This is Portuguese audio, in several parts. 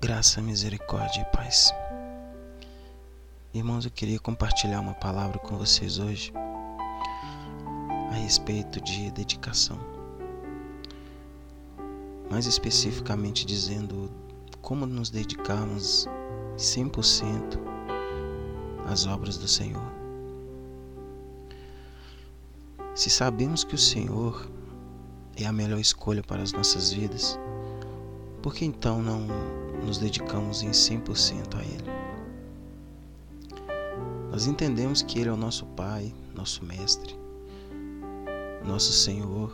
Graça, misericórdia e paz. Irmãos, eu queria compartilhar uma palavra com vocês hoje a respeito de dedicação. Mais especificamente dizendo como nos dedicarmos 100% às obras do Senhor. Se sabemos que o Senhor é a melhor escolha para as nossas vidas, por que então não nos dedicamos em 100% a Ele? Nós entendemos que Ele é o nosso Pai, nosso Mestre, nosso Senhor,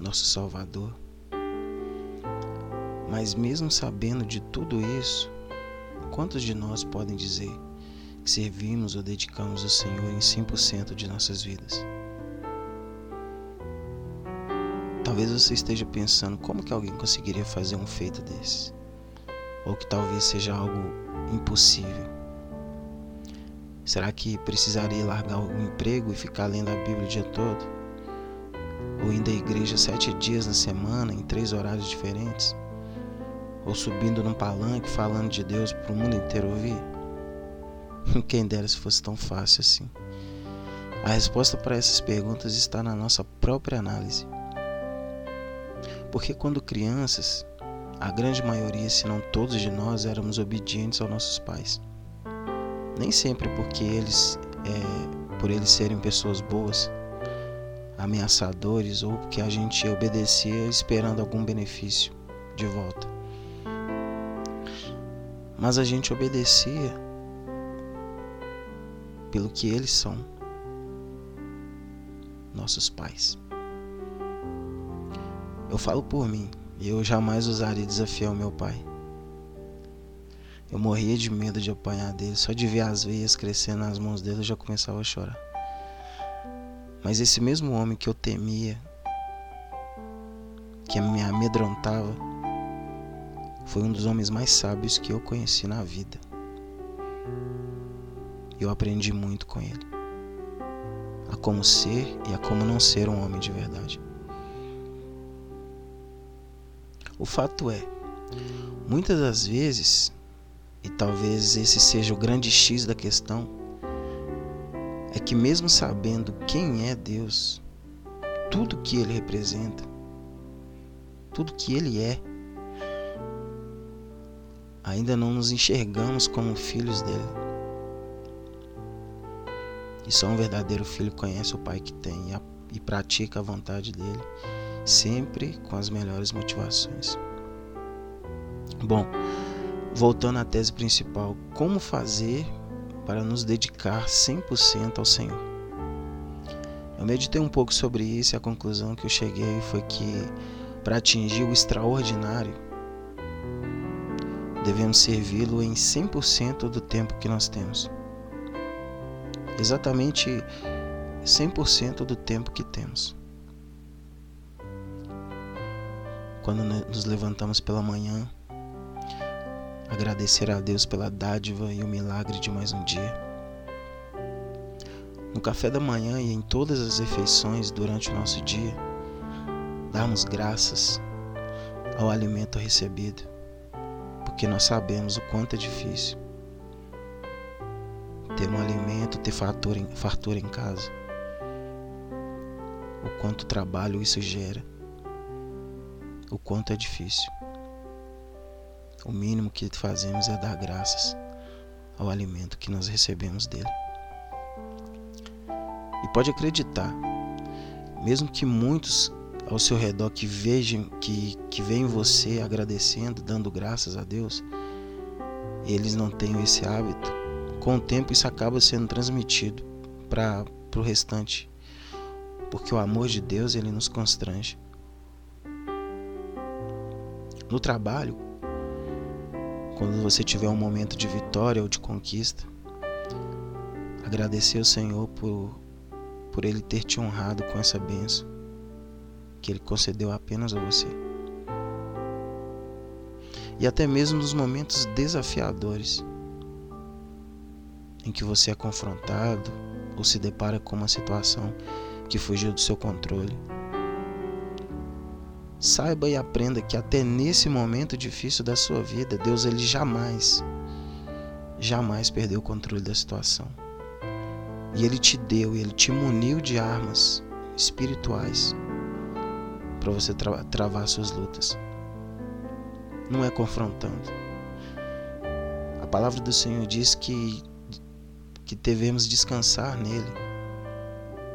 nosso Salvador. Mas, mesmo sabendo de tudo isso, quantos de nós podem dizer que servimos ou dedicamos ao Senhor em 100% de nossas vidas? Talvez você esteja pensando como que alguém conseguiria fazer um feito desse, ou que talvez seja algo impossível. Será que precisaria largar o emprego e ficar lendo a Bíblia o dia todo? Ou indo à igreja sete dias na semana, em três horários diferentes? Ou subindo num palanque falando de Deus para o mundo inteiro ouvir? Quem dera se fosse tão fácil assim. A resposta para essas perguntas está na nossa própria análise. Porque quando crianças, a grande maioria, se não todos de nós, éramos obedientes aos nossos pais. Nem sempre porque eles, é, por eles serem pessoas boas, ameaçadores ou porque a gente obedecia esperando algum benefício de volta. Mas a gente obedecia pelo que eles são, nossos pais. Eu falo por mim, e eu jamais ousaria desafiar o meu pai. Eu morria de medo de apanhar dele, só de ver as veias crescendo nas mãos dele eu já começava a chorar. Mas esse mesmo homem que eu temia, que me amedrontava, foi um dos homens mais sábios que eu conheci na vida. Eu aprendi muito com ele. A como ser e a como não ser um homem de verdade. O fato é, muitas das vezes, e talvez esse seja o grande X da questão, é que mesmo sabendo quem é Deus, tudo que ele representa, tudo que ele é, ainda não nos enxergamos como filhos dele. E só um verdadeiro filho conhece o pai que tem e pratica a vontade dele sempre com as melhores motivações. Bom, voltando à tese principal, como fazer para nos dedicar 100% ao Senhor? Eu meditei um pouco sobre isso e a conclusão que eu cheguei foi que para atingir o extraordinário, devemos servi-lo em 100% do tempo que nós temos. Exatamente 100% do tempo que temos. Quando nos levantamos pela manhã, agradecer a Deus pela dádiva e o milagre de mais um dia. No café da manhã e em todas as refeições durante o nosso dia, darmos graças ao alimento recebido, porque nós sabemos o quanto é difícil ter um alimento, ter fartura em, fartura em casa, o quanto trabalho isso gera o quanto é difícil. O mínimo que fazemos é dar graças ao alimento que nós recebemos dele. E pode acreditar, mesmo que muitos ao seu redor que vejam que, que veem você agradecendo, dando graças a Deus, eles não tenham esse hábito, com o tempo isso acaba sendo transmitido para o restante, porque o amor de Deus ele nos constrange. No trabalho, quando você tiver um momento de vitória ou de conquista, agradecer ao Senhor por, por Ele ter te honrado com essa benção que Ele concedeu apenas a você. E até mesmo nos momentos desafiadores em que você é confrontado ou se depara com uma situação que fugiu do seu controle Saiba e aprenda que até nesse momento difícil da sua vida, Deus ele jamais, jamais perdeu o controle da situação. E ele te deu, ele te muniu de armas espirituais para você tra travar suas lutas. Não é confrontando. A palavra do Senhor diz que que devemos descansar nele.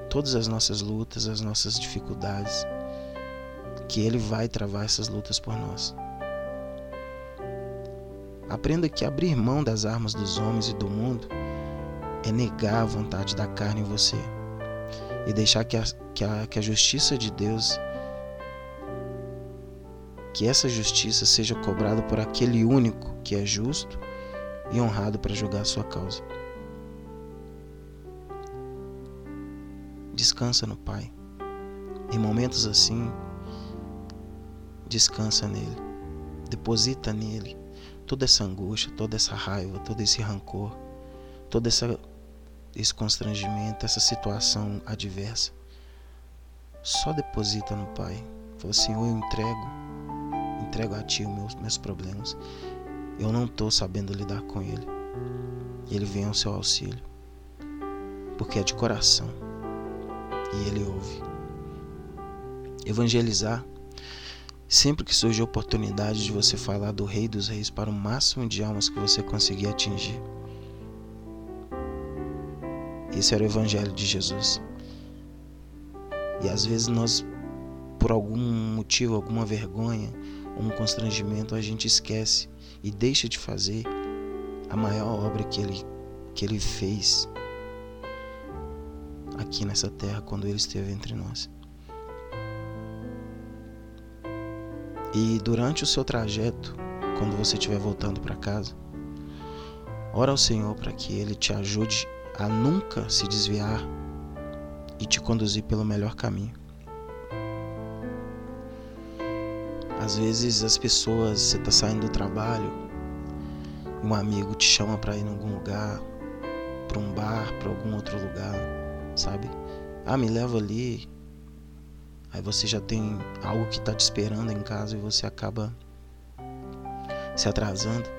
Todas as nossas lutas, as nossas dificuldades, que ele vai travar essas lutas por nós. Aprenda que abrir mão das armas dos homens e do mundo é negar a vontade da carne em você e deixar que a, que a, que a justiça de Deus, que essa justiça seja cobrada por aquele único que é justo e honrado para julgar a sua causa. Descansa no Pai. Em momentos assim, descansa nele. Deposita nele toda essa angústia, toda essa raiva, todo esse rancor, todo essa, esse constrangimento, essa situação adversa. Só deposita no Pai. Fala, Senhor, eu entrego, entrego a Ti os meus, meus problemas. Eu não estou sabendo lidar com ele. Ele vem ao seu auxílio, porque é de coração e Ele ouve. Evangelizar. Sempre que surge a oportunidade de você falar do Rei dos Reis para o máximo de almas que você conseguir atingir. Esse era o Evangelho de Jesus. E às vezes nós, por algum motivo, alguma vergonha, um constrangimento, a gente esquece e deixa de fazer a maior obra que ele, que ele fez aqui nessa terra quando ele esteve entre nós. E durante o seu trajeto, quando você estiver voltando para casa, ora ao Senhor para que ele te ajude a nunca se desviar e te conduzir pelo melhor caminho. Às vezes as pessoas, você está saindo do trabalho, um amigo te chama para ir em algum lugar, para um bar, para algum outro lugar sabe? Ah, me leva ali. Aí você já tem algo que está te esperando em casa e você acaba se atrasando.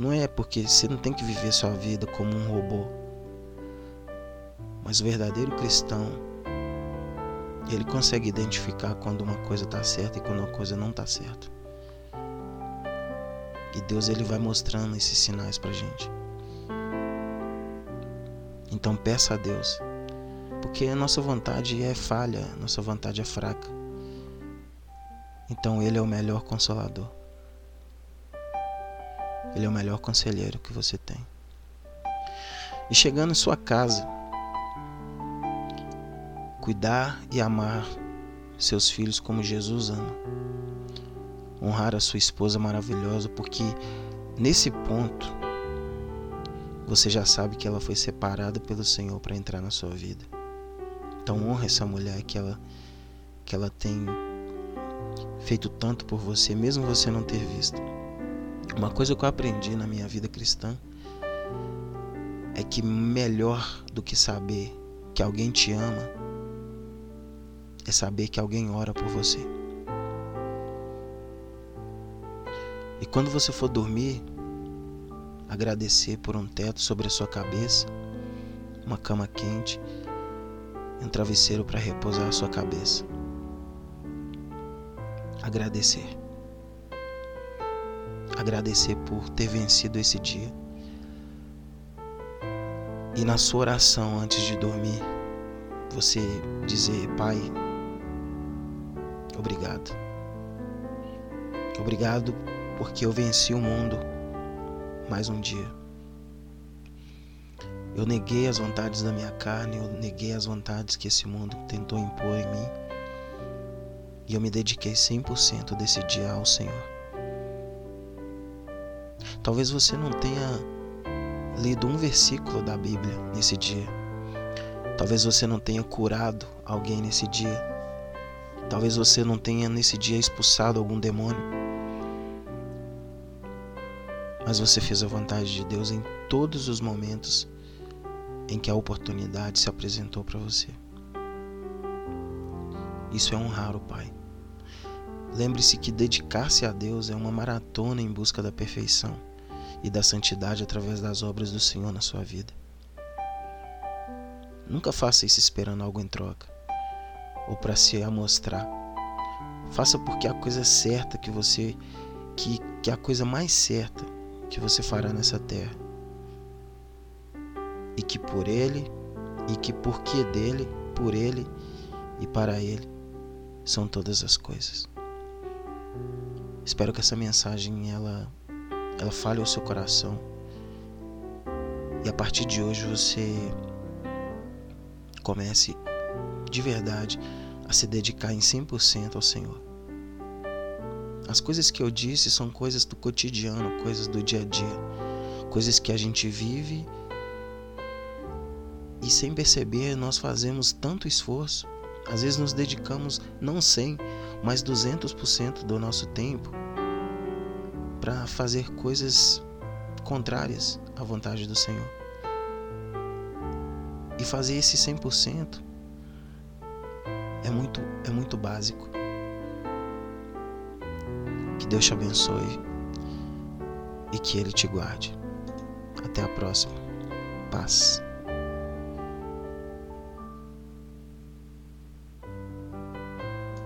Não é porque você não tem que viver sua vida como um robô. Mas o verdadeiro cristão, ele consegue identificar quando uma coisa está certa e quando uma coisa não está certa. E Deus ele vai mostrando esses sinais pra gente. Então peça a Deus, porque a nossa vontade é falha, nossa vontade é fraca. Então Ele é o melhor consolador. Ele é o melhor conselheiro que você tem. E chegando em sua casa, cuidar e amar seus filhos como Jesus ama. Honrar a sua esposa maravilhosa, porque nesse ponto você já sabe que ela foi separada pelo Senhor para entrar na sua vida. Então honra essa mulher que ela que ela tem feito tanto por você, mesmo você não ter visto. Uma coisa que eu aprendi na minha vida cristã é que melhor do que saber que alguém te ama é saber que alguém ora por você. E quando você for dormir, agradecer por um teto sobre a sua cabeça, uma cama quente um travesseiro para repousar a sua cabeça. Agradecer. Agradecer por ter vencido esse dia. E na sua oração antes de dormir, você dizer: Pai, obrigado. Obrigado porque eu venci o mundo mais um dia. Eu neguei as vontades da minha carne, eu neguei as vontades que esse mundo tentou impor em mim. E eu me dediquei 100% desse dia ao Senhor. Talvez você não tenha lido um versículo da Bíblia nesse dia. Talvez você não tenha curado alguém nesse dia. Talvez você não tenha nesse dia expulsado algum demônio mas você fez a vontade de Deus em todos os momentos em que a oportunidade se apresentou para você. Isso é honrar o Pai. Lembre-se que dedicar-se a Deus é uma maratona em busca da perfeição e da santidade através das obras do Senhor na sua vida. Nunca faça isso esperando algo em troca ou para se amostrar. Faça porque a coisa certa que você que, que a coisa mais certa que você fará nessa terra. E que por ele e que porque dele, por ele e para ele são todas as coisas. Espero que essa mensagem ela ela fale ao seu coração. E a partir de hoje você comece de verdade a se dedicar em 100% ao Senhor. As coisas que eu disse são coisas do cotidiano, coisas do dia a dia, coisas que a gente vive e sem perceber nós fazemos tanto esforço. Às vezes nos dedicamos não 100, mas 200% do nosso tempo para fazer coisas contrárias à vontade do Senhor. E fazer esse 100% é muito é muito básico. Que Deus te abençoe e que ele te guarde. Até a próxima. Paz.